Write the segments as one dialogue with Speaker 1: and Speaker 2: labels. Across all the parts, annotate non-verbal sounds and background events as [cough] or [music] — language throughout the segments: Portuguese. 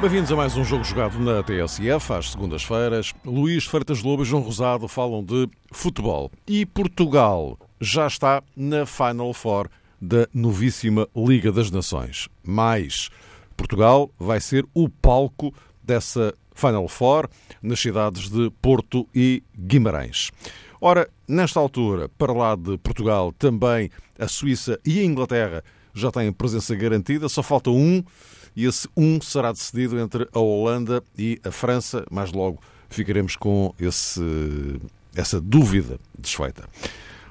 Speaker 1: Bem-vindos a mais um jogo jogado na TSF, às segundas-feiras. Luís Freitas Lobo e João Rosado falam de futebol. E Portugal já está na Final Four da novíssima Liga das Nações. Mais, Portugal vai ser o palco dessa Final Four nas cidades de Porto e Guimarães. Ora, nesta altura, para lá de Portugal, também a Suíça e a Inglaterra já têm presença garantida, só falta um e esse um será decidido entre a Holanda e a França. Mais logo ficaremos com esse, essa dúvida desfeita.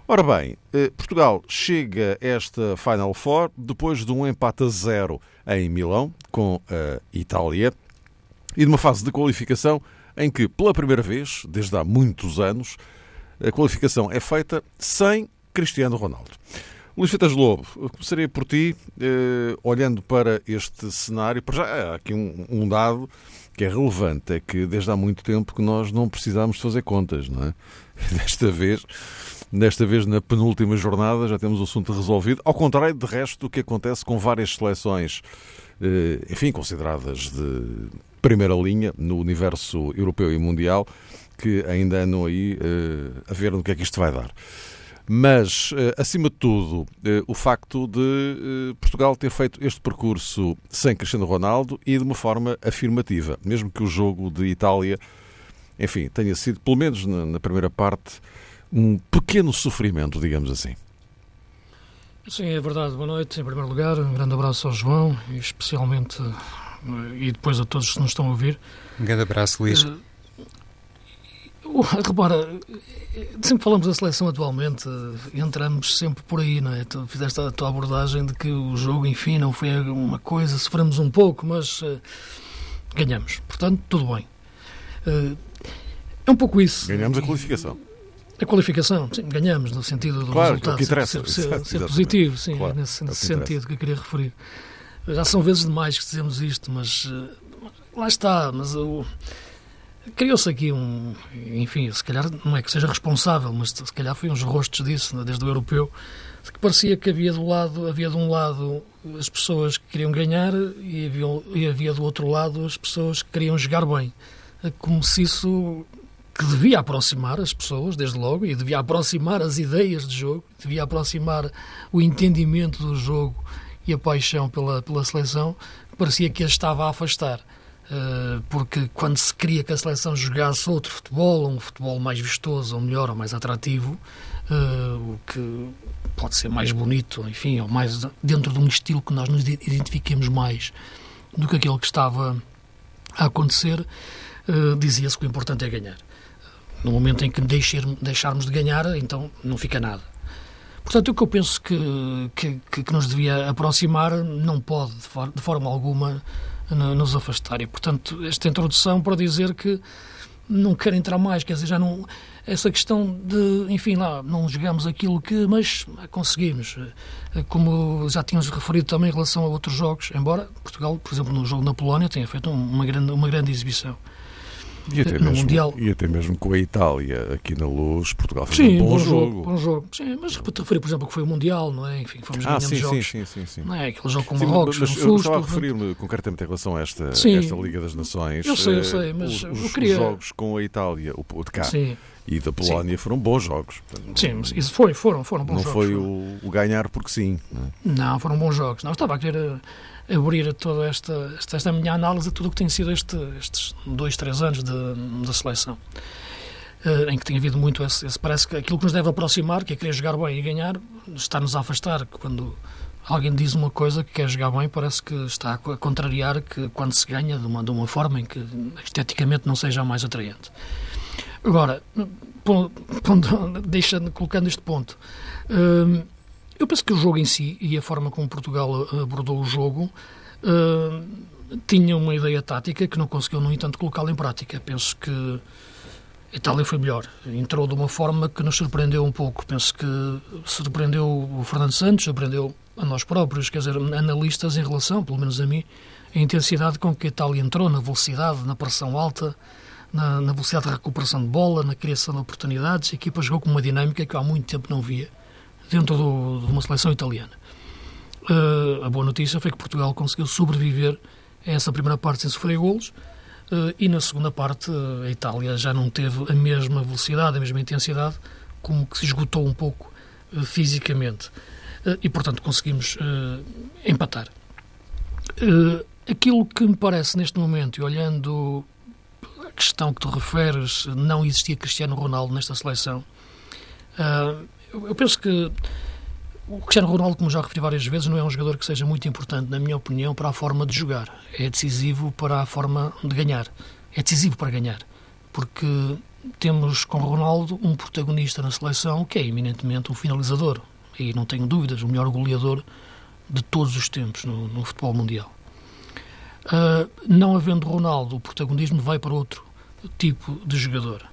Speaker 1: Ora bem, eh, Portugal chega a esta Final Four depois de um empate a zero em Milão com a Itália e de uma fase de qualificação em que, pela primeira vez, desde há muitos anos, a qualificação é feita sem Cristiano Ronaldo. Luís Feitas Lobo, começaria por ti, eh, olhando para este cenário, para já há aqui um, um, dado que é relevante, é que desde há muito tempo que nós não precisamos de fazer contas, não é? [laughs] Desta vez, desta vez na penúltima jornada já temos o assunto resolvido, ao contrário de resto do que acontece com várias seleções, eh, enfim, consideradas de primeira linha no universo europeu e mundial, que ainda andam aí eh, a ver no que é que isto vai dar. Mas, eh, acima de tudo, o facto de Portugal ter feito este percurso sem Cristiano Ronaldo e de uma forma afirmativa, mesmo que o jogo de Itália, enfim, tenha sido, pelo menos na primeira parte, um pequeno sofrimento, digamos assim.
Speaker 2: Sim, é verdade. Boa noite, em primeiro lugar. Um grande abraço ao João e especialmente e depois a todos que nos estão a ouvir.
Speaker 3: Um grande abraço, Luís. Uh, [laughs]
Speaker 2: Repara, sempre falamos da seleção atualmente, entramos sempre por aí, não é? Tu fizeste a tua abordagem de que o jogo, enfim, não foi uma coisa, sofremos um pouco, mas uh, ganhamos. Portanto, tudo bem. Uh, é um pouco isso.
Speaker 1: Ganhamos a qualificação.
Speaker 2: A qualificação, sim, ganhamos, no sentido do
Speaker 1: claro,
Speaker 2: resultado
Speaker 1: que
Speaker 2: ser, ser, ser positivo, sim, claro, é nesse, nesse que sentido que eu queria referir. Já são vezes demais que dizemos isto, mas uh, lá está, mas o. Criou-se aqui um, enfim, se calhar não é que seja responsável, mas se calhar foi uns rostos disso, né, desde o europeu, que parecia que havia do lado, havia de um lado as pessoas que queriam ganhar e havia, e havia do outro lado as pessoas que queriam jogar bem. Como se isso que devia aproximar as pessoas, desde logo, e devia aproximar as ideias de jogo, devia aproximar o entendimento do jogo e a paixão pela, pela seleção, parecia que as estava a afastar. Eh, porque quando se queria que a seleção jogasse outro futebol, um futebol mais vistoso, ou melhor, ou mais atrativo, eh, o que pode ser mais bonito, enfim, ou mais dentro de um estilo que nós nos identifiquemos mais do que aquele que estava a acontecer, eh, dizia-se que o importante é ganhar. No momento em que deixarmos de ganhar, então não fica nada. Portanto, o que eu penso que, que, que nos devia aproximar não pode, de forma alguma, nos afastar. E, portanto, esta introdução para dizer que não quero entrar mais, quer dizer, já não. Essa questão de, enfim, lá, não jogamos aquilo que, mas conseguimos. Como já tínhamos referido também em relação a outros jogos, embora Portugal, por exemplo, no jogo na Polónia, tenha feito uma grande, uma grande exibição.
Speaker 1: E até, mesmo, mundial. e até mesmo com a Itália aqui na Luz, Portugal fez sim, um bom, bom jogo. jogo.
Speaker 2: Bom jogo. Sim, mas referir, por exemplo, que foi o Mundial, não é? Enfim, fomos ah, sim,
Speaker 1: jogos. Sim, sim, sim,
Speaker 2: Não é? Aquele jogo com Marrocos,
Speaker 1: mas,
Speaker 2: mas
Speaker 1: um susto. Eu estava a referir-me concretamente em relação a esta, esta Liga das Nações.
Speaker 2: Eu sei, eu sei, mas
Speaker 1: os,
Speaker 2: eu queria...
Speaker 1: os jogos com a Itália, o, de cá, sim. e da Polónia sim. foram bons jogos.
Speaker 2: Sim, isso foi, foram, foram bons
Speaker 1: não
Speaker 2: jogos.
Speaker 1: Não foi o, o, ganhar porque sim.
Speaker 2: Não, é? não, foram bons jogos. Não, estava a querer abrir toda esta, esta, esta minha análise a tudo o que tem sido este, estes dois, três anos da seleção. Uh, em que tem havido muito esse, esse, Parece que aquilo que nos deve aproximar, que é querer jogar bem e ganhar, está-nos a afastar. Quando alguém diz uma coisa que quer jogar bem, parece que está a contrariar que quando se ganha de uma, de uma forma em que esteticamente não seja mais atraente. Agora, pondo, [laughs] deixando, colocando este ponto. Uh, eu penso que o jogo em si e a forma como Portugal eh, abordou o jogo uh, tinha uma ideia tática que não conseguiu, no entanto, colocá-la em prática. Penso que a Itália foi melhor. Entrou de uma forma que nos surpreendeu um pouco. Penso que surpreendeu o Fernando Santos, surpreendeu a nós próprios, quer dizer, analistas em relação, pelo menos a mim, a intensidade com que a Itália entrou, na velocidade, na pressão alta, na, na, velocidade de recuperação de bola, na criação de oportunidades. A equipa jogou com uma dinâmica que há muito tempo não via dentro do, de uma seleção italiana. Uh, a boa notícia foi que Portugal conseguiu sobreviver a essa primeira parte sem sofrer golos uh, e na segunda parte uh, a Itália já não teve a mesma velocidade, a mesma intensidade, como que se esgotou um pouco fisicamente. e, portanto, conseguimos empatar. aquilo que me parece neste momento, e olhando a questão que tu referes, não existia Cristiano Ronaldo nesta seleção, eu penso que o Cristiano Ronaldo, como já referi várias vezes, não é um jogador que seja muito importante, na minha opinião, para a forma de jogar. É decisivo para a forma de ganhar. É decisivo para ganhar. Porque temos com Ronaldo um protagonista na seleção que é eminentemente um finalizador. E não tenho dúvidas, o melhor goleador de todos os tempos no, no futebol mundial. Uh, não havendo Ronaldo, o protagonismo vai para outro tipo de jogador.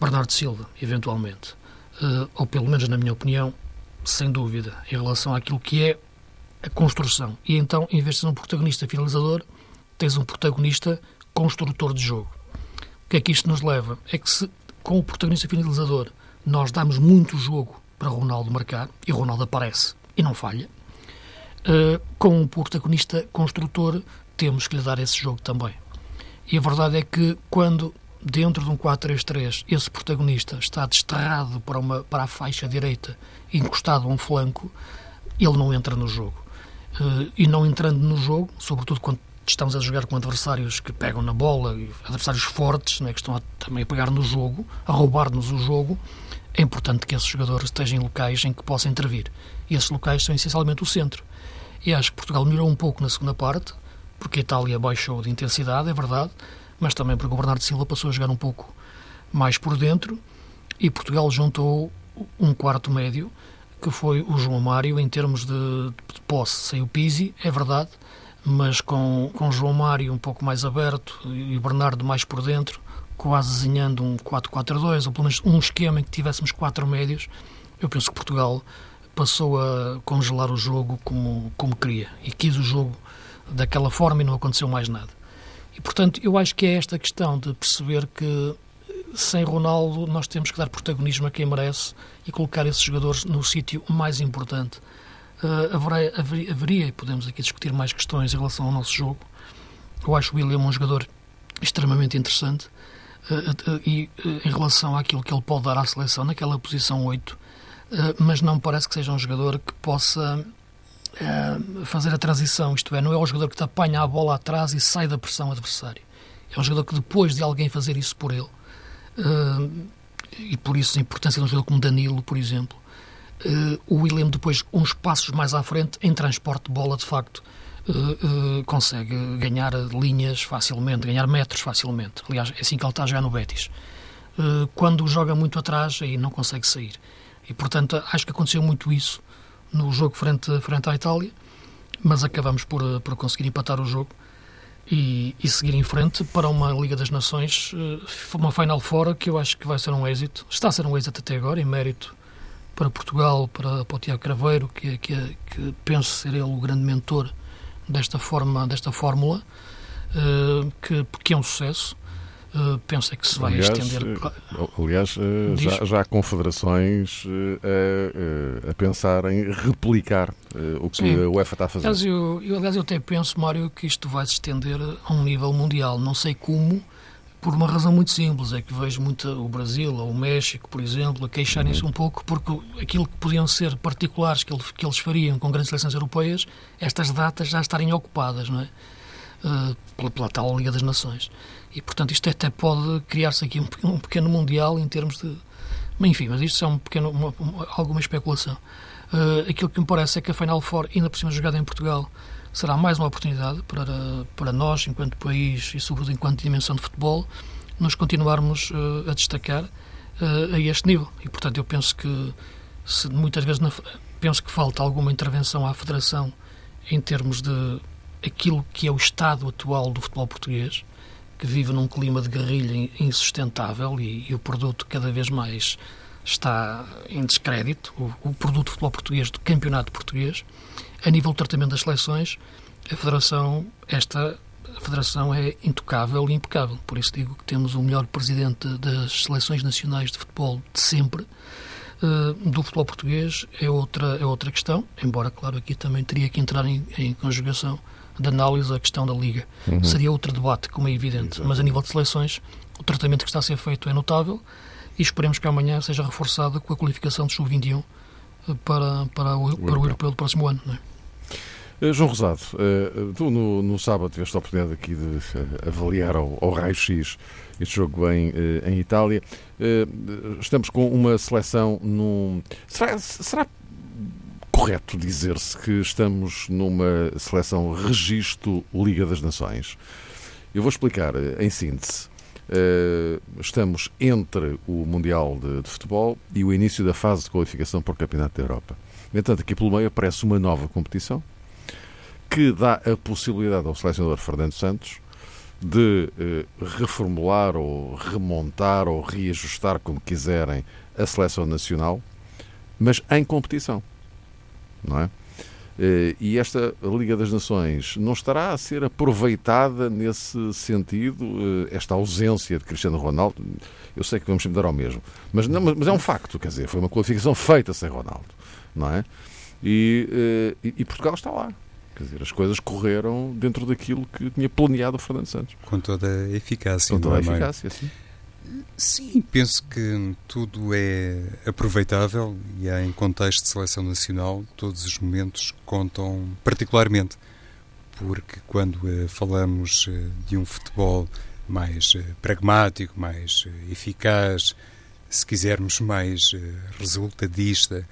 Speaker 2: Bernardo Silva, eventualmente. Uh, ou pelo menos, na minha opinião, sem dúvida, em relação àquilo que é a construção. E então, em vez de ser um protagonista finalizador, tens um protagonista construtor de jogo. O que é que isto nos leva? É que se com o protagonista finalizador nós damos muito jogo para Ronaldo marcar, e Ronaldo aparece e não falha, uh, com o protagonista construtor temos que lhe dar esse jogo também. E a verdade é que quando dentro de um 4-3-3, esse protagonista está desterrado para, uma, para a faixa direita, encostado a um flanco, ele não entra no jogo. Uh, e não entrando no jogo, sobretudo quando estamos a jogar com adversários que pegam na bola, adversários fortes, né, que estão a, também a pegar no jogo, a roubar-nos o jogo, é importante que esses jogadores estejam em locais em que possam intervir. E esses locais são essencialmente o centro. E acho que Portugal melhorou um pouco na segunda parte, porque a Itália baixou de intensidade, é verdade, mas também porque o Bernardo Silva passou a jogar um pouco mais por dentro e Portugal juntou um quarto médio que foi o João Mário em termos de, de posse. O Pizzi, é verdade, mas com, com João Mário um pouco mais aberto e o Bernardo mais por dentro, quase desenhando um 4-4-2, ou pelo menos um esquema em que tivéssemos quatro médios, eu penso que Portugal passou a congelar o jogo como, como queria e quis o jogo daquela forma e não aconteceu mais nada. E, portanto, eu acho que é esta questão de perceber que sem Ronaldo nós temos que dar protagonismo a quem merece e colocar esses jogadores no sítio mais importante. Uh, haveria, haveria, haveria, e podemos aqui discutir mais questões em relação ao nosso jogo. Eu acho o William um jogador extremamente interessante uh, uh, e em relação àquilo que ele pode dar à seleção naquela posição 8, mas não parece que seja um jogador que possa uh, fazer a transição, isto é, não é o jogador que te apanha a bola atrás e sai da pressão adversária. É um jogador que depois de alguém fazer isso por ele, uh, e por isso a importância de um jogador como Danilo, por exemplo, uh, o William depois, uns passos mais à frente, em transporte de bola, de facto, consegue ganhar linhas facilmente, ganhar metros facilmente. Aliás, é assim que ele está jogar no Betis. quando joga muito atrás, aí não consegue sair. E, portanto, acho que aconteceu muito isso no jogo frente, frente à Itália, mas acabamos por, eh, por conseguir empatar o jogo e, e, seguir em frente para uma Liga das Nações, eh, uma Final Four que eu acho que vai ser um êxito. Está a ser um êxito até agora, em mérito para Portugal, para, para o Tiago Craveiro, que, que, que penso ser ele o grande mentor desta, forma, desta fórmula, uh, que, que é um sucesso. Uh, penso é que se vai aliás, estender.
Speaker 1: Eh, aliás, uh, já, já, há confederações uh, a, a, pensar em replicar o que Sim. a UEFA está a fazer.
Speaker 2: Aliás eu, eu, aliás, eu até penso, Mário, que isto vai se estender a um nível mundial. Não sei como, por uma razão muito simples. É que vejo muito o Brasil ou o México, por exemplo, a queixarem-se uhum. um pouco porque aquilo que podiam ser particulares que, ele, que eles fariam com grandes seleções europeias, estas datas já estarem ocupadas, não é? pela, pela tal Liga das Nações. E, portanto, isto até pode criar-se aqui um, um, pequeno mundial em termos de. Enfim, mas isto é um pequeno, uma, uma, alguma especulação. Uh, aquilo que me parece é que a Final Four, ainda por cima jogada em Portugal, será mais uma oportunidade para, para nós, enquanto país e, sobretudo, enquanto dimensão de futebol, nos continuarmos uh, a destacar uh, a este nível. E, portanto, eu penso que, se muitas vezes, na, penso que falta alguma intervenção à Federação em termos de aquilo que é o estado atual do futebol português, que vive num clima de guerrilha insustentável e, e o produto cada vez mais está em descrédito, o, o, produto de futebol português, do campeonato português, a nível do tratamento das seleções, a Federação, esta Federação é intocável e impecável. Por isso digo que temos o melhor presidente das seleções nacionais de futebol de sempre. Uh, do futebol português é outra, é outra questão, embora, claro, aqui também teria que entrar em, em conjugação de análise a questão da Liga. Uhum. Seria outro debate, como é evidente. Exato. Mas a nível de seleções, o tratamento que está a ser feito é notável e esperemos que amanhã seja reforçado com a qualificação do Sub-21 eh, para, para, o, para o europeu do próximo ano. Não é?
Speaker 1: Eh, João Rosado, eh, tu no, no, sábado tiveste a oportunidade aqui de avaliar ao, ao raio-x este jogo em, em Itália. Estamos com uma seleção num. Será, será correto dizer-se que estamos numa seleção registro Liga das Nações? Eu vou explicar em síntese. Estamos entre o Mundial de, de Futebol e o início da fase de qualificação para o Campeonato da Europa. No entanto, aqui pelo meio aparece uma nova competição, que dá a possibilidade ao selecionador Fernando Santos de eh, reformular ou remontar ou reajustar, como quiserem, a seleção nacional, mas em competição. Não é? Eh, e esta Liga das Nações não estará a ser aproveitada nesse sentido, eh, esta ausência de Cristiano Ronaldo. Eu sei que vamos sempre dar ao mesmo, mas, não, mas é um facto, quer dizer, foi uma qualificação feita sem Ronaldo, não é? E, eh, e, e Portugal está lá. Quer dizer, as coisas correram dentro daquilo que tinha planeado o Fernando Santos.
Speaker 3: Com toda a eficácia.
Speaker 1: Com toda a é, eficácia, sim.
Speaker 3: Sim, penso que tudo é aproveitável e em contexto de seleção nacional todos os momentos contam particularmente, porque quando eh, falamos eh, de um futebol mais eh, pragmático, mais eficaz, se quisermos mais resultadista,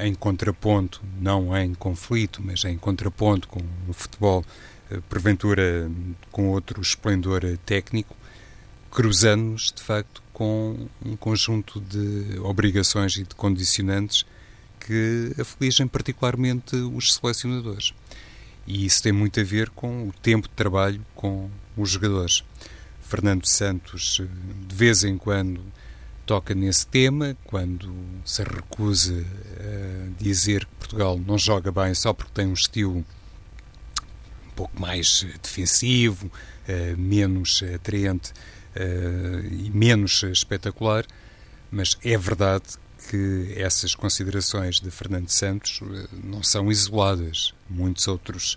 Speaker 3: em contraponto, não em conflito, mas em contraponto com o futebol, porventura com outro esplendor técnico, cruzando-nos, de facto, com um conjunto de obrigações e de condicionantes que afligem particularmente os selecionadores. E isso tem muito a ver com o tempo de trabalho com os jogadores. Fernando Santos, de vez em quando, toca nesse tema, quando se recusa a dizer que Portugal não joga bem só porque tem um estilo um pouco mais defensivo, eh, menos atraente e menos espetacular, mas é verdade que essas considerações de Fernando Santos eh, não são isoladas. Muitos outros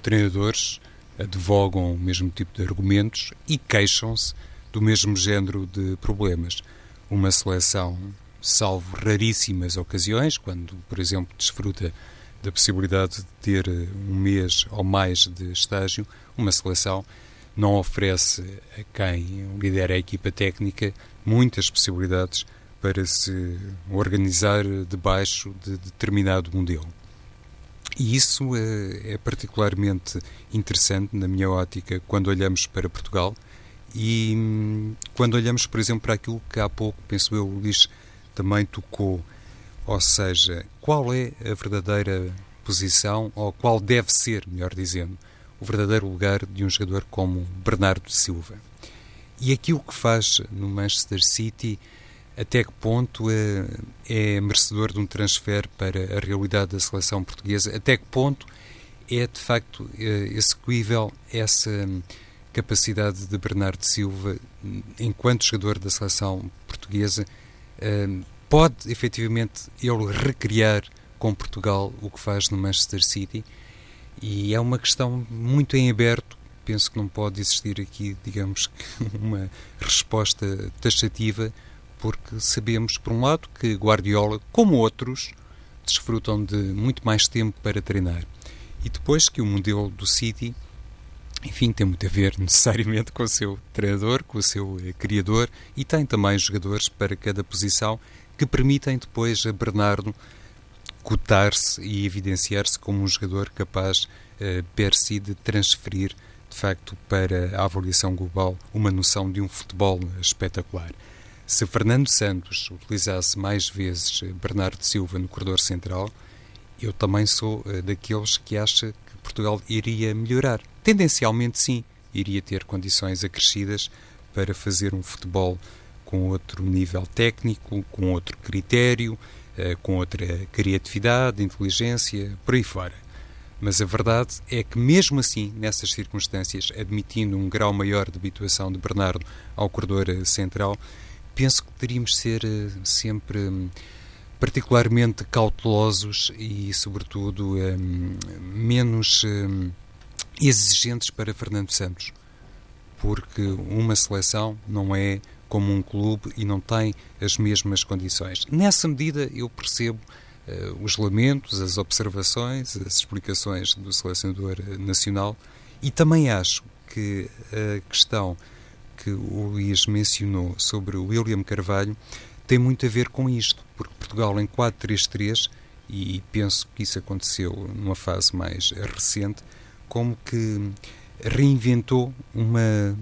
Speaker 3: treinadores advogam o mesmo tipo de argumentos e queixam-se do mesmo género de problemas uma seleção, salvo raríssimas ocasiões, quando, por exemplo, desfruta da possibilidade de ter eh, um mês ou mais de estágio, uma seleção não oferece a quem lidera a equipa técnica muitas possibilidades para se organizar debaixo de determinado modelo. E isso é, é particularmente interessante, na minha ótica, quando olhamos para Portugal e hum, quando olhamos, por exemplo, para aquilo que há pouco, penso eu, o Luís também tocou, ou seja, qual é a verdadeira posição, ou qual deve ser, melhor dizendo, o verdadeiro lugar de um jogador como Bernardo Silva. E aquilo que faz no Manchester City, até que ponto é, é merecedor de um transfer para a realidade da seleção portuguesa? Até que ponto é de facto é, execuível essa capacidade de Bernardo Silva, enquanto jogador da seleção portuguesa, eh, pode efetivamente ele recriar com Portugal o que faz no Manchester City? E é uma questão muito em aberto. Penso que não pode existir aqui, digamos, [laughs] uma resposta taxativa, porque sabemos, por um lado, que Guardiola, como outros, desfrutam de muito mais tempo para treinar. E depois que o modelo do City enfim, tem muito a ver [laughs] necessariamente com o seu treinador, com o seu eh, criador e tem também jogadores para cada posição que permitem depois a Bernardo cotar-se e evidenciar-se como um jogador capaz, eh, per si, de transferir de facto para a avaliação global uma noção de um futebol espetacular. Se Fernando Santos utilizasse mais vezes eh, Bernardo Silva no corredor central, eu também sou eh, daqueles que acha que Portugal iria melhorar tendencialmente sim, iria ter condições acrescidas para fazer um futebol com outro nível técnico, com outro critério, com outra criatividade, inteligência, por aí fora. Mas a verdade é que, mesmo assim, nessas circunstâncias, admitindo um grau maior de habituação de Bernardo ao corredor eh, central, penso que teríamos de ser eh, sempre hum, particularmente cautelosos e, sobretudo, hum, menos hum, exigentes para Fernando Santos. Porque uma seleção não é como um clube e não tem as mesmas condições. Nessa medida, eu percebo uh, os lamentos, as observações, as explicações do selecionador nacional e também acho que a questão que o Luís mencionou sobre o William Carvalho tem muito a ver com isto, porque Portugal em 4-3-3, e penso que isso aconteceu numa fase mais recente, como que reinventou uma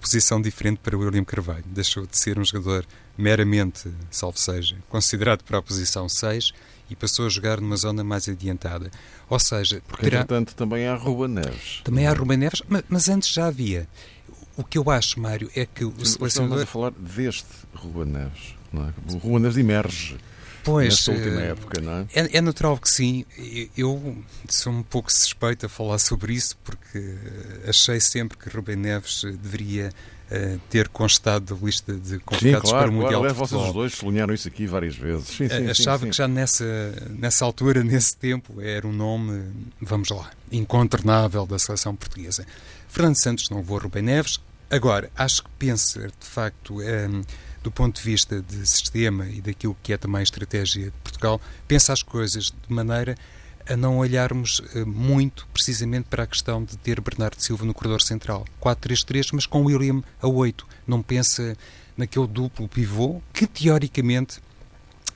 Speaker 3: posição diferente para William Carvalho. Deixou de ser um jogador meramente, salvo seja, considerado para a posição 6 e passou a jogar numa zona mais adiantada. Ou seja,
Speaker 1: porque terá... entretanto também há Ruba Neves.
Speaker 3: Também há Ruba Neves, mas, mas, antes já havia. O que eu acho, Mário, é que o
Speaker 1: selecionador... Estamos a falar deste Ruba Neves, não é? O Ruba Neves emerge
Speaker 3: Pois,
Speaker 1: nesta última eh, época, não é?
Speaker 3: é? é? natural que sim. Eu sou um pouco suspeito a falar sobre isso porque achei sempre que Rubem Neves deveria uh, ter constado da lista de convidados
Speaker 1: sim, claro,
Speaker 3: para o Mundial
Speaker 1: claro,
Speaker 3: de Futebol.
Speaker 1: Vocês dois sublinharam isso aqui várias vezes. Sim, sim,
Speaker 3: Achava que já nessa, nessa altura, [laughs] nesse tempo, era um nome, vamos lá, incontornável da seleção portuguesa. Fernando Santos não levou Rubem Neves. Agora, acho que pensa, de facto... Um, ehm, do ponto de vista de sistema e daquilo que é também a estratégia de Portugal, pensa as coisas de maneira a não olharmos eh, muito precisamente para a questão de ter Bernardo Silva no corredor central. 4-3-3, mas com William a 8. Não pensa naquele duplo pivô que, teoricamente,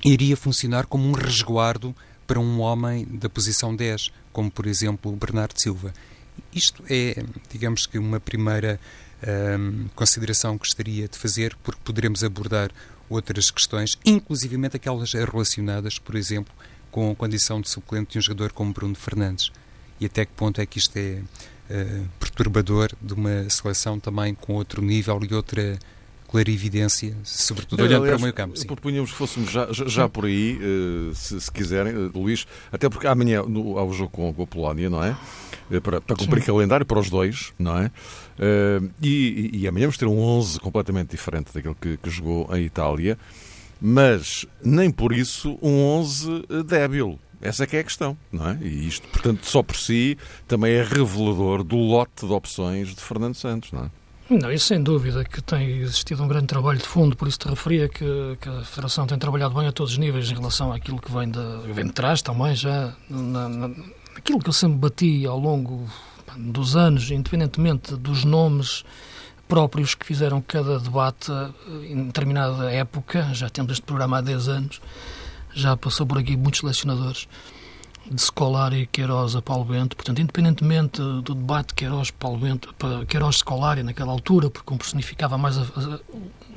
Speaker 3: iria funcionar como um resguardo para um homem da posição 10, como, por exemplo, o Bernardo Silva. Isto é, digamos que, uma primeira um, consideração que gostaria de fazer, porque poderemos abordar outras questões, inclusivamente aquelas relacionadas, por exemplo, com a condição de suplente de um jogador como Bruno Fernandes. E até que ponto é que isto é uh, perturbador de uma seleção também com outro nível e outra clarividência, sobretudo olhando aliás, para o meio campo. Sim.
Speaker 1: Propunhamos que fôssemos já, já por aí, uh, se, se, quiserem, uh, Luís, até porque amanhã no, há o jogo com, a Polónia, não é? Uh, para, para cumprir Sim. calendário para os dois, não é? E, e, amanhã vamos ter um 11 completamente diferente daquele que, que jogou a Itália, mas nem por isso um 11 débil. Essa é que é a questão, não é? E isto, portanto, só por si também é revelador do lote de opções de Fernando Santos, não é?
Speaker 2: Não, isso sem dúvida que tem existido um grande trabalho de fundo, por isso te referia que, que a Federação tem trabalhado bem a todos os níveis em relação àquilo que vem de, vem de trás também, já na, na, aquilo que eu sempre bati ao longo dos anos, independentemente dos nomes próprios que fizeram cada debate em determinada época, já temos este programa há 10 anos, já passou por aqui muitos selecionadores de Scolari Queiroz a Paulo Bento, portanto, independentemente do debate Queiroz-Paulo Bento, Queiroz-Scolari naquela altura, porque um personificava mais a, a,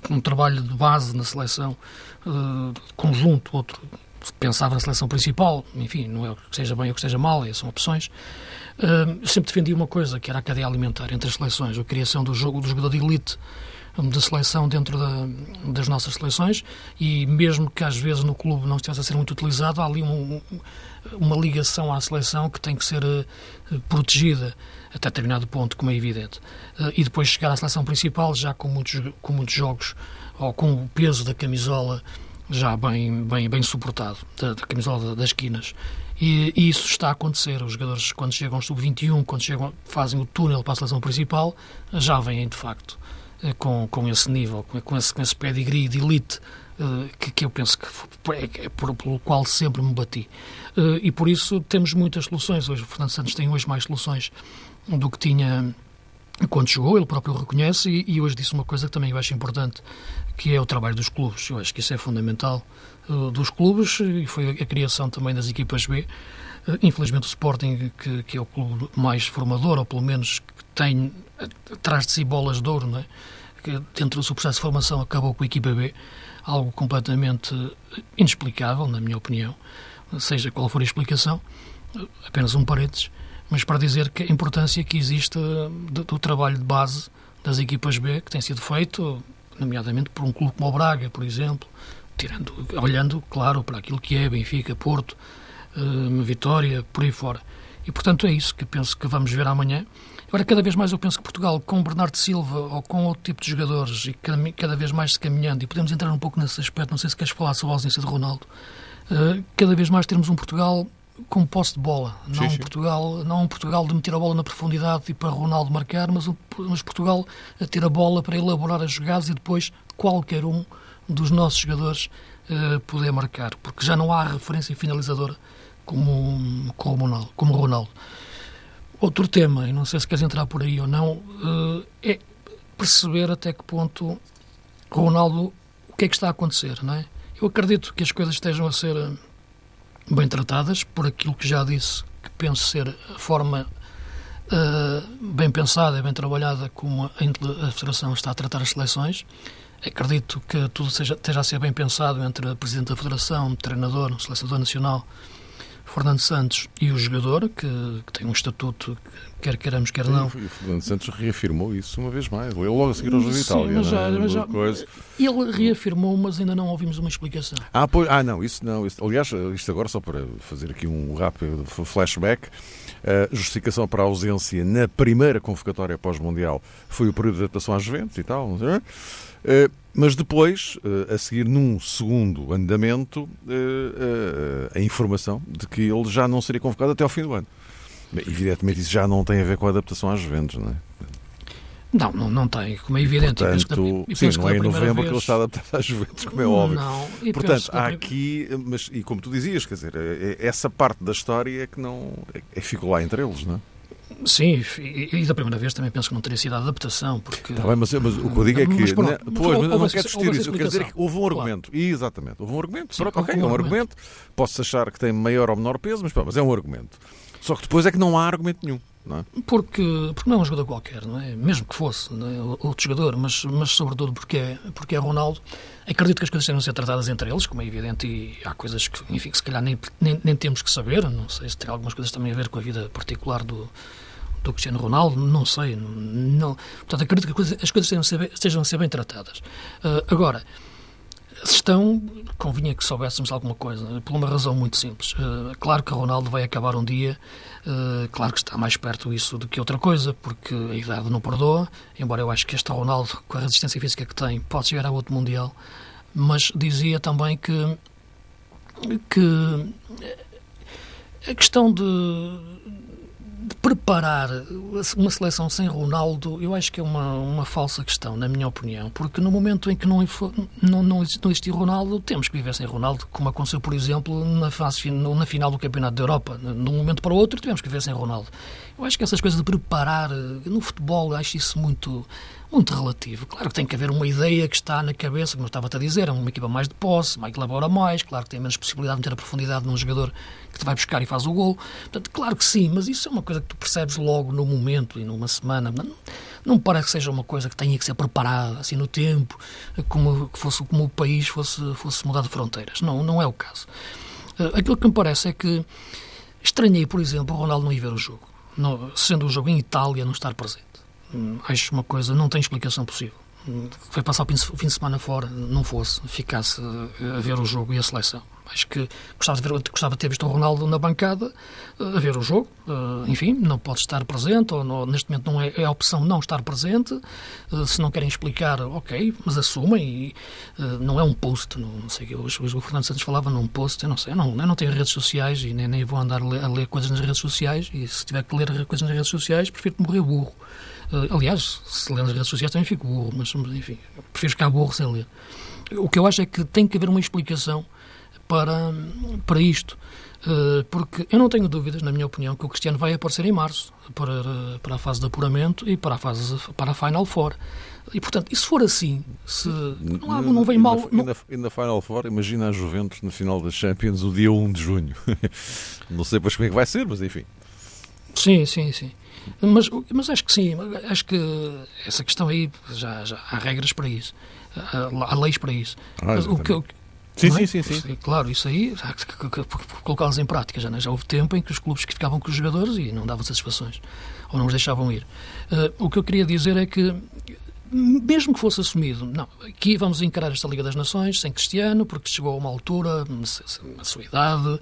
Speaker 2: um trabalho de base na seleção uh, conjunto, outro pensava na seleção principal, enfim, não é que seja bem ou que seja mal, são opções. Uh, sempre defendi uma coisa, que era a cadeia alimentar entre as seleções, a criação do jogo do jogador de elite de seleção dentro da, das nossas seleções e mesmo que às vezes no clube não estivesse a ser muito utilizado, há ali um, uma ligação à seleção que tem que ser uh, protegida até determinado ponto, como é evidente. Uh, e depois chegar à seleção principal já com muitos, com muitos jogos ou com o peso da camisola já bem, bem, bem suportado, da, da camisola das esquinas. E, e, isso está a acontecer. Os jogadores, quando chegam ao sub-21, quando chegam, fazem o túnel para a seleção principal, já vêm de facto eh, com, com esse nível, com esse, com esse pedigree de elite uh, que, que, eu penso que é, é por, pelo qual sempre me bati. Uh, e por isso temos muitas soluções. Hoje o Fernando Santos tem hoje mais soluções do que tinha quando chegou, ele próprio reconhece, e, e, hoje disse uma coisa que também eu acho importante, que é o trabalho dos clubes. Eu acho que isso é fundamental dos clubes e foi a, criação também das equipas B. Infelizmente o Sporting, que, que, é o clube mais formador, ou pelo menos tem atrás de si bolas de ouro, não é? que dentro do seu processo de formação acabou com a equipa B, algo completamente inexplicável, na minha opinião, seja qual for a explicação, apenas um paredes, mas para dizer que a importância que existe do, do trabalho de base das equipas B, que tem sido feito, nomeadamente por um clube como o Braga, por exemplo, tirando, olhando, claro, para aquilo que é Benfica, Porto, uh, Vitória, por aí fora. E, portanto, é isso que penso que vamos ver amanhã. Agora, cada vez mais eu penso que Portugal, com Bernardo Silva ou com outro tipo de jogadores, e cada, vez mais se caminhando, e podemos entrar um pouco nesse aspecto, não sei se queres falar sobre a ausência de Ronaldo, uh, cada vez mais termos um Portugal com posse de bola. Não sim, sim. Portugal, não um Portugal de meter a bola na profundidade e para Ronaldo marcar, mas, um, mas Portugal a ter a bola para elaborar as jogadas e depois qualquer um dos nossos jogadores uh, poder marcar, porque já não há referência finalizadora como, como, Ronaldo, como Ronaldo. Outro tema, e não sei se queres entrar por aí ou não, uh, é perceber até que ponto Ronaldo, o que é que está a acontecer, não é? Eu acredito que as coisas estejam a ser bem tratadas, por aquilo que já disse, que penso ser a forma uh, bem pensada e bem trabalhada como a, a Federação está a tratar as seleções. Acredito que tudo seja, esteja a ser bem pensado entre a Presidente da Federação, treinador, selecionador nacional, Fernando Santos e o jogador, que, que, tem um estatuto, quer queiramos, quer não.
Speaker 1: O Fernando Santos reafirmou isso uma vez mais. Ele logo a seguir ao jogo de Itália. Mas já, é? mas já,
Speaker 2: coisa... Ele reafirmou, mas ainda não ouvimos uma explicação.
Speaker 1: Ah, pois, ah não, isso não. Isso, aliás, isto agora, só para fazer aqui um rápido flashback, a justificação para a ausência na primeira convocatória pós-mundial foi o período de adaptação às Juventus e tal. Não sei, mas depois, eh, a seguir num segundo andamento, eh, a informação de que ele já não seria convocado até ao fim do ano. Evidentemente, isso já não tem a ver com a adaptação às Juventus, não é?
Speaker 2: Não, não, não tem, como é evidente.
Speaker 1: Portanto, que, sim, não é em novembro vez... que ele está adaptado às Juventus, como é óbvio. Não, Portanto, há aqui, mas, e como tu dizias, quer dizer, essa parte da história é que não. É, é ficou lá entre eles, não é?
Speaker 2: Sim, e, e, da primeira vez também penso que não teria sido a adaptação, porque...
Speaker 1: Tá bem, mas, mas o que eu digo é que... Mas, pronto, né, pois, mas não quero discutir isso, eu quero dizer que houve um argumento. Claro. Exatamente, houve um argumento. Sim, pronto, ok, um é um argumento. argumento. Posso achar que tem maior ou menor peso, mas, mas é um argumento. Só que depois é que não há argumento nenhum. Não é?
Speaker 2: porque, porque não é um jogador qualquer, não é? mesmo que fosse é? outro jogador, mas, mas sobretudo porque é, porque é Ronaldo. Acredito que as coisas tenham de ser tratadas entre eles, como é evidente, e há coisas que, enfim, que se calhar nem, nem, nem temos que saber. Não sei se tem algumas coisas também a ver com a vida particular do, do Cristiano Ronaldo, não sei. Não, portanto, acredito que as coisas estejam a ser bem, estejam a ser bem tratadas. Uh, agora, se estão, convinha que soubéssemos alguma coisa, por uma razão muito simples. Uh, claro que Ronaldo vai acabar um dia, uh, claro que está mais perto isso do que outra coisa, porque a idade não perdoa, embora eu acho que este Ronaldo, com a resistência física que tem, pode chegar a outro Mundial, mas dizia também que, que a questão de de preparar uma seleção sem Ronaldo, eu acho que é uma, uma falsa questão, na minha opinião, porque no momento em que não, não, não, existir Ronaldo, temos que viver sem Ronaldo, como aconteceu, por exemplo, na, fase, na final do Campeonato da Europa. De um momento para o outro, tivemos que viver sem Ronaldo. Eu acho que essas coisas de preparar, no futebol, acho isso muito muito relativo. Claro que tem que haver uma ideia que está na cabeça, como eu estava a dizer, é uma equipa mais de posse, mais que elabora mais, claro que tem menos possibilidade de ter a profundidade num jogador que te vai buscar e faz o gol. Portanto, claro que sim, mas isso é uma coisa que tu percebes logo no momento e numa semana. Não, não parece que seja uma coisa que tenha que ser preparada assim no tempo, como que fosse como o país fosse fosse mudar de fronteiras. Não, não é o caso. Eh, aquilo que me parece é que estranhei, por exemplo, o Ronaldo não ir ver o jogo, sendo o jogo em Itália não estar presente. Hum, acho uma coisa, não tem explicação possível. Hum, foi passar o fim de semana fora, não fosse, ficasse a ver o jogo e a seleção. Acho que gostava de, ver, gostava de ter visto o Ronaldo na bancada a ver o jogo. Eh, enfim, não pode estar presente, ou não, neste momento não é, é, a opção não estar presente. Eh, se não querem explicar, ok, mas assumem. E, eh, não é um post, não, sei, hoje, hoje o Fernando Santos falava num post, eu não sei, eu não, eu não tenho redes sociais e nem, nem vou andar a ler, a ler coisas nas redes sociais. E se tiver que ler coisas nas redes sociais, prefiro morrer burro. Aliás, se ler nas redes sociais também fico burro, mas enfim, prefiro ficar burro sem ler. O que eu acho é que tem que haver uma explicação para, para isto. Eh, porque eu não tenho dúvidas, na minha opinião, que o Cristiano vai aparecer em março para, para a fase de apuramento e para a fase para a Final Four. E portanto, e se for assim, se não, há, não vem mal.
Speaker 1: E na Final Four, imagina a Juventus na final das Champions o dia 1 de junho. [laughs] não sei para como é que vai ser, mas enfim.
Speaker 2: Sim, sim, sim. Mas, mas acho que sim, acho que essa questão aí já, já há regras para isso, há, há leis para isso.
Speaker 1: Ah,
Speaker 2: o que,
Speaker 1: Sim, é? sim, sim, sim.
Speaker 2: Claro, isso aí, colocá-los em prática. Já, né? já houve tempo em que os clubes que ficavam com os jogadores e não davam satisfações, ou não os deixavam ir. Uh, o que eu queria dizer é que mesmo que fosse assumido, não, aqui vamos encarar esta Liga das Nações sem Cristiano, porque chegou a uma altura, a sua idade,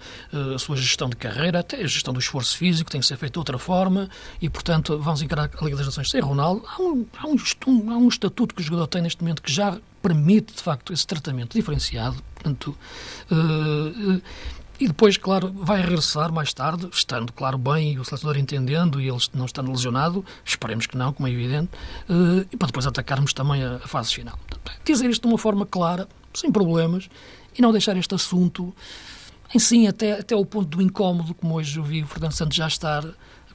Speaker 2: a sua gestão de carreira, até a gestão do esforço físico tem que ser feita de outra forma e, portanto, vamos encarar a Liga das Nações sem Ronaldo. Há um, há um, há um estatuto que o jogador tem neste momento que já permite, de facto, esse tratamento diferenciado. Portanto, uh, e depois, claro, vai regressar mais tarde, estando, claro, bem, e o selecionador entendendo e ele não estando lesionado, esperemos que não, como é evidente, uh, e para depois atacarmos também a, fase final. Dizer isto de uma forma clara, sem problemas, e não deixar este assunto em si até, até o ponto do incómodo, como hoje eu vi o Fernando Santos já estar,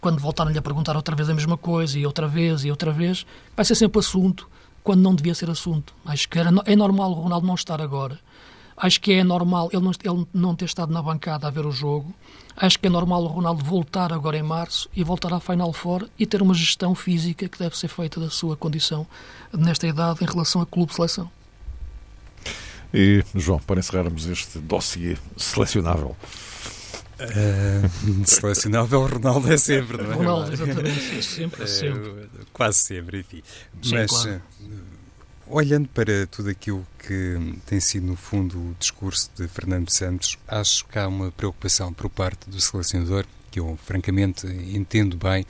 Speaker 2: quando voltaram-lhe a perguntar outra vez a mesma coisa, e outra vez, e outra vez, vai ser sempre assunto, quando não devia ser assunto. Acho que era, é normal o Ronaldo não estar agora Acho que é normal ele não, ele não ter estado na bancada a ver o jogo. Acho que é normal o Ronaldo voltar agora em março e voltar à Final Four e ter uma gestão física que deve ser feita da sua condição nesta idade em relação a clube-seleção.
Speaker 1: E, João, para encerrarmos este dossiê selecionável.
Speaker 3: Uh, selecionável Ronaldo é sempre, não é?
Speaker 2: Ronaldo, exatamente, sempre, sempre. Uh,
Speaker 3: quase sempre, enfim. Sim, Mas claro. Olhando para tudo aquilo que tem sido, no fundo, o discurso de Fernando Santos, acho que há uma preocupação por parte do selecionador, que eu francamente entendo bem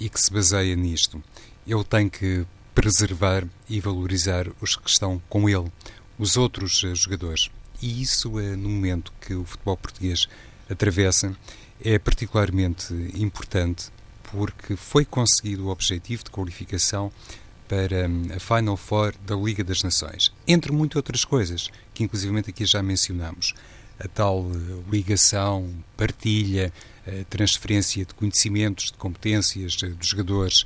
Speaker 3: e que se baseia nisto. Ele tem que preservar e valorizar os que estão com ele, os outros eh, jogadores. E isso, é, no momento que o futebol português atravessa, é particularmente importante porque foi conseguido o objetivo de qualificação para hum, a Final Four da Liga das Nações, entre muitas outras coisas, que inclusivamente aqui já mencionamos. A tal eh, ligação, partilha, transferência de conhecimentos, de competências eh, dos jogadores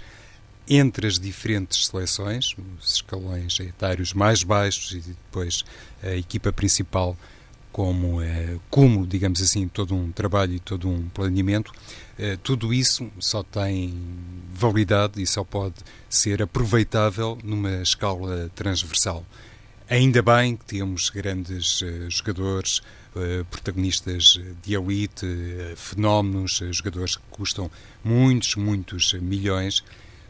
Speaker 3: entre as diferentes seleções, os escalões etários mais baixos e depois a equipa principal como é, cúmulo, digamos assim, todo um trabalho e todo um planeamento, é, tudo isso só tem validade e só pode ser aproveitável numa escala transversal. Ainda bem que temos grandes uh, jogadores, uh, protagonistas de elite, fenómenos, jogadores que custam muitos, muitos milhões,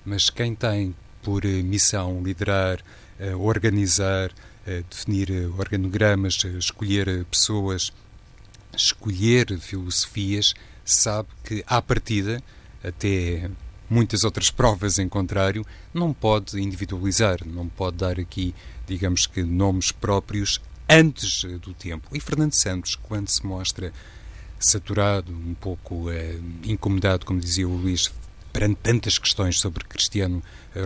Speaker 3: mas quem tem por missão liderar, organizar, definir organogramas, escolher pessoas, escolher filosofias, sabe que, à partida, até muitas outras provas em contrário, não pode individualizar, não pode dar aqui, digamos que, nomes próprios antes do tempo. E Fernando Santos, quando se mostra saturado, um pouco eh, incomodado, como dizia o Luís, perante tantas questões sobre Cristiano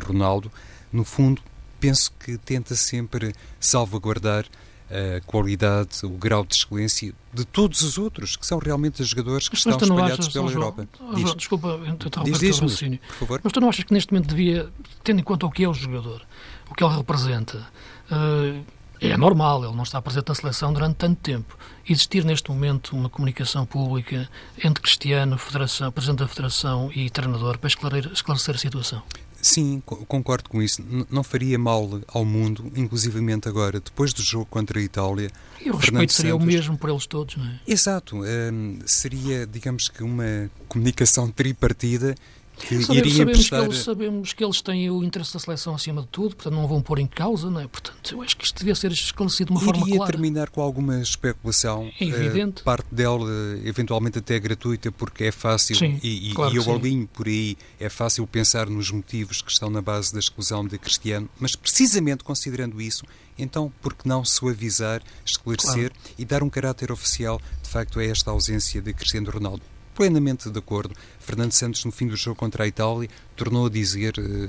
Speaker 3: Ronaldo, no fundo penso que tenta sempre salvaguardar a qualidade, o grau de excelência de todos os outros, que são realmente os jogadores que estão espalhados achas, pela João, Europa.
Speaker 2: Diz, desculpa interromper o raciocínio. Mas tu não achas que neste momento devia, tendo em conta o que é o jogador, o que ele representa, uh, é normal, ele não está presente na seleção durante tanto tempo. Existir neste momento uma comunicação pública entre Cristiano, Federação, Presidente da Federação e treinador para esclarecer, esclarecer a situação?
Speaker 3: Sim, concordo com isso. não faria mal ao mundo, inclusivamente agora, depois do jogo contra a Itália.
Speaker 2: E o respeito seria Santos... o mesmo por eles todos, não é?
Speaker 3: Exato. Um, seria, digamos que, uma comunicação tripartida que sabemos, iria sabemos
Speaker 2: que eles, sabemos que eles têm o interesse da seleção acima de tudo, portanto não vão pôr em causa, não é? Portanto, eu acho que isto devia ser esclarecido de uma
Speaker 3: iria
Speaker 2: forma clara.
Speaker 3: Iria terminar com alguma especulação,
Speaker 2: é evidente.
Speaker 3: Uh, parte dela eventualmente até gratuita, porque é fácil,
Speaker 2: sim,
Speaker 3: e,
Speaker 2: claro
Speaker 3: e eu alinho por aí, é fácil pensar nos motivos que estão na base da exclusão de Cristiano, mas precisamente considerando isso, então por que não suavizar, esclarecer claro. e dar um caráter oficial, de facto, a esta ausência de Cristiano Ronaldo? Plenamente de acordo. Fernando Santos, no fim do jogo contra a Itália, tornou a dizer, eh,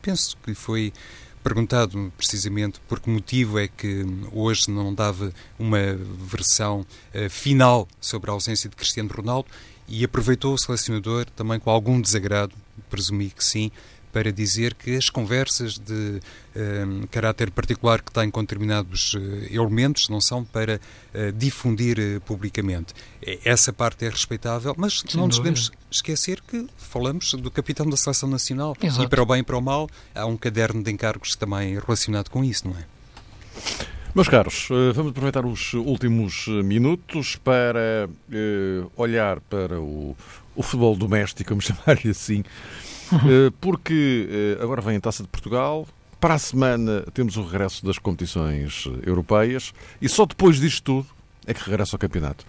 Speaker 3: penso que foi perguntado precisamente por que motivo é que hoje não dava uma versão eh, final sobre a ausência de Cristiano Ronaldo e aproveitou o selecionador também com algum desagrado, presumi que sim, para dizer que as conversas de um, ehm, caráter particular que têm com determinados uh, elementos não são para uh, difundir uh, publicamente. Essa parte é respeitável, mas Sem não nos podemos esquecer que falamos do capitão da Seleção Nacional
Speaker 2: Exato.
Speaker 3: e para o bem e para o mal há um caderno de encargos também relacionado com isso, não é?
Speaker 1: Meus caros, vamos aproveitar os últimos minutos para olhar para o, o futebol doméstico, vamos [laughs] chamar-lhe assim, Eh, porque eh, agora vem a Taça de Portugal, para a semana temos o regresso das competições europeias e só depois disto tudo é que regressa ao campeonato.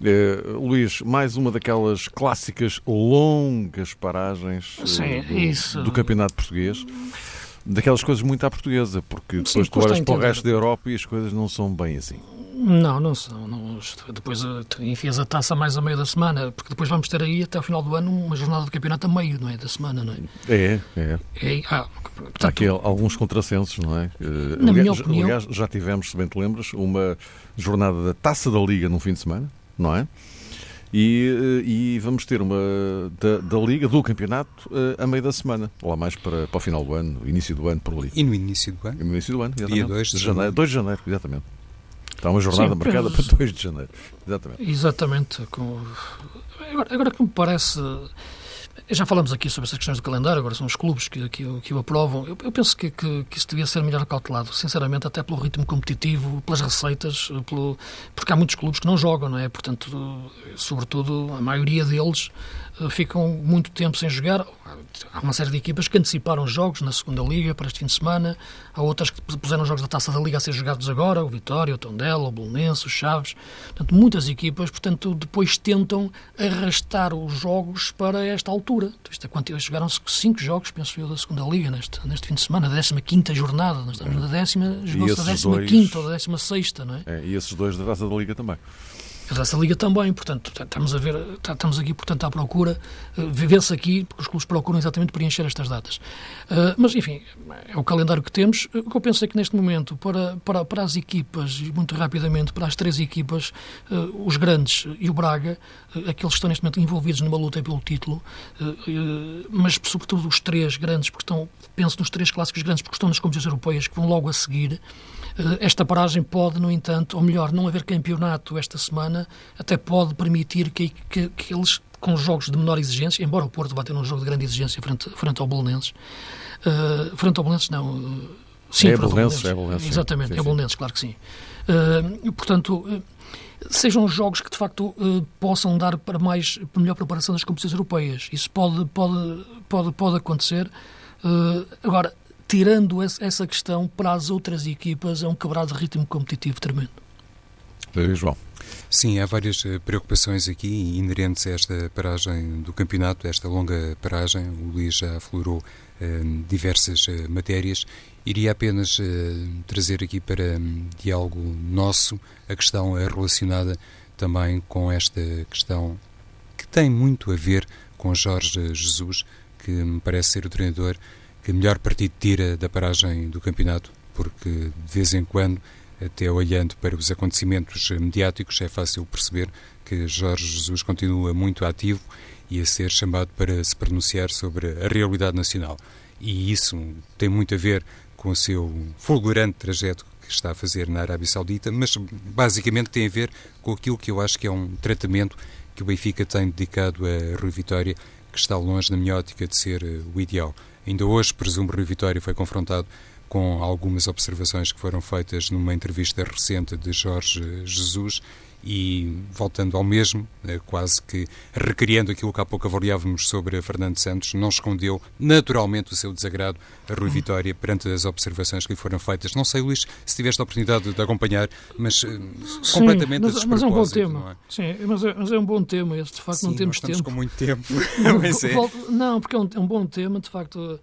Speaker 1: Uh, Luís, mais uma daquelas clássicas longas paragens uh,
Speaker 2: Sim,
Speaker 1: do, do, campeonato português. Daquelas coisas muito à portuguesa, porque depois Sim, tu olhas para o resto da Europa e as coisas não são bem assim.
Speaker 2: Não, não são. Não, depois eh, enfias a taça mais a meio da semana, porque depois vamos ter aí até o final do ano uma jornada de campeonato a meio, não é? Da semana, não é?
Speaker 1: É, é.
Speaker 2: é ah,
Speaker 1: portanto, Há aqui alguns contrassensos, não é?
Speaker 2: Na aliás, minha opinião...
Speaker 1: aliás, já tivemos, se bem te lembras, uma jornada da taça da Liga no fim de semana, não é? E, eh, e, vamos ter uma da, da, Liga, do campeonato, eh, a meio da semana, lá mais para, para o final do ano, início do ano, por ali.
Speaker 3: E no início do ano? E
Speaker 1: no início do ano,
Speaker 3: exatamente. Dia 2
Speaker 1: de, de janeiro. 2 de janeiro, exatamente. Está uma jornada Sim, marcada para 2 de janeiro. Exatamente.
Speaker 2: Exatamente. Agora, agora que me parece já falamos aqui sobre essas questões do calendário, agora são os clubes que, que, que o aprovam. Eu, eu penso que, que, que, isso devia ser melhor cautelado, sinceramente, até pelo ritmo competitivo, pelas receitas, pelo, porque há muitos clubes que não jogam, não é? Portanto, sobretudo, a maioria deles ficam muito tempo sem jogar. Há uma série de equipas que anteciparam jogos na segunda Liga para este fim de semana, há outras que puseram jogos da Taça da Liga a ser jogados agora, o Vitória, o Tondela, o Bolonense, o Chaves. Portanto, muitas equipas, portanto, depois tentam arrastar os jogos para esta altura. Isto é, quanto, jogaram-se cinco jogos, penso eu, da segunda Liga neste, neste fim de semana, da 15 jornada. Nós estamos na décima, jogou-se da 15 dois... ou da 16, não é?
Speaker 1: é? E esses dois da Taça da Liga também
Speaker 2: essa liga também, portanto, estamos a ver, estamos aqui, portanto, à procura, uh, vê-se aqui, porque os clubes procuram exatamente preencher estas datas. Uh, mas, enfim, é o calendário que temos. O que eu penso é que neste momento, para, para, para as equipas, e muito rapidamente, para as três equipas, os grandes e o Braga, aqueles que estão neste momento envolvidos numa luta pelo título, mas sobretudo os três grandes, porque estão, penso nos três clássicos grandes, porque estão nas competições europeias, que vão logo a seguir, esta paragem pode, no entanto, ou melhor, não haver campeonato esta semana, até pode permitir que, que, que eles, com jogos de menor exigência, embora o Porto vá ter um jogo de grande exigência frente, frente ao Bolonenses, uh, frente ao Bolonenses não, uh, sim,
Speaker 1: é Bolonenses, é Bolonenses.
Speaker 2: Exatamente, sim, é Bolonenses, claro que sim. Uh, portanto, sejam jogos que de facto possam dar para mais para melhor preparação das competições europeias. Isso pode pode pode pode acontecer. agora, tirando essa questão para as outras equipas é um quebrado de ritmo competitivo tremendo.
Speaker 1: João.
Speaker 3: Sim, há várias eh, preocupações aqui inerentes a esta paragem do campeonato, esta longa paragem. O Luís já aflorou eh, diversas eh, matérias. Iria apenas eh, trazer aqui para um, diálogo nosso a questão relacionada também com esta questão que tem muito a ver com Jorge Jesus, que me parece ser o treinador que melhor partido tira da paragem do campeonato, porque de vez em quando até olhando para os acontecimentos mediáticos, é fácil perceber que Jorge Jesus continua muito ativo e a ser chamado para se pronunciar sobre a realidade nacional. E isso tem muito a ver com o seu fulgurante trajeto que está a fazer na Arábia Saudita, mas basicamente tem a ver com aquilo que eu acho que é um tratamento que o Benfica tem dedicado a Rui Vitória, que está longe, na minha ótica, de ser o ideal. Ainda hoje, presumo, Rui Vitória foi confrontado com algumas observações que foram feitas numa entrevista recente de Jorge Jesus e voltando ao mesmo, eh, quase que recriando aquilo que há pouco avaliávamos sobre Fernando Santos, não escondeu naturalmente o seu desagrado a Rui Vitória perante as observações que lhe foram feitas. Não sei, Luís, se tiveste a oportunidade de acompanhar, mas eh, Sim, completamente
Speaker 2: mas, mas é um bom tema. É? Sim, mas é, mas é, um bom tema. Este, de facto,
Speaker 3: Sim,
Speaker 2: não temos
Speaker 3: tempo.
Speaker 2: com
Speaker 3: muito tempo. [laughs] [laughs]
Speaker 2: é. Não, porque é um, é um bom tema, de facto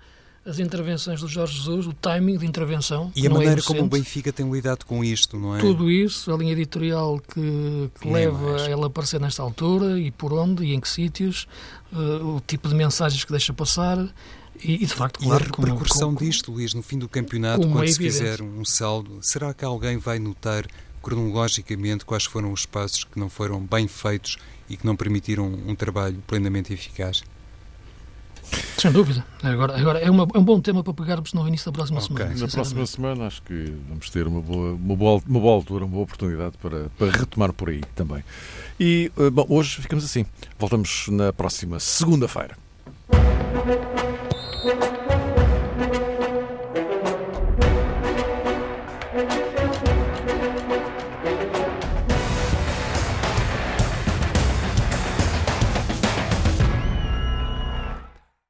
Speaker 2: as intervenções do Jorge Jesus, o timing de intervenção.
Speaker 3: E a é maneira é como o Benfica tem lidado com isto, não é?
Speaker 2: Tudo isso, a linha editorial que, que leva a ela a aparecer nesta altura e por onde e em que sítios, uh, o tipo de mensagens que deixa passar. E, e de facto, claro,
Speaker 3: e a repercussão como, disto, Luís, no fim do campeonato, quando é se fizer um saldo, será que alguém vai notar cronologicamente quais foram os passos que não foram bem feitos e que não permitiram um trabalho plenamente eficaz?
Speaker 2: Sem dúvida. Agora, agora é, uma, é um bom tema para pegarmos no início da próxima okay. semana.
Speaker 1: Na próxima semana acho que vamos ter uma boa, uma boa, uma boa altura, uma boa oportunidade para, para retomar por aí também. E, eh, bom, hoje ficamos assim. Voltamos na próxima segunda-feira.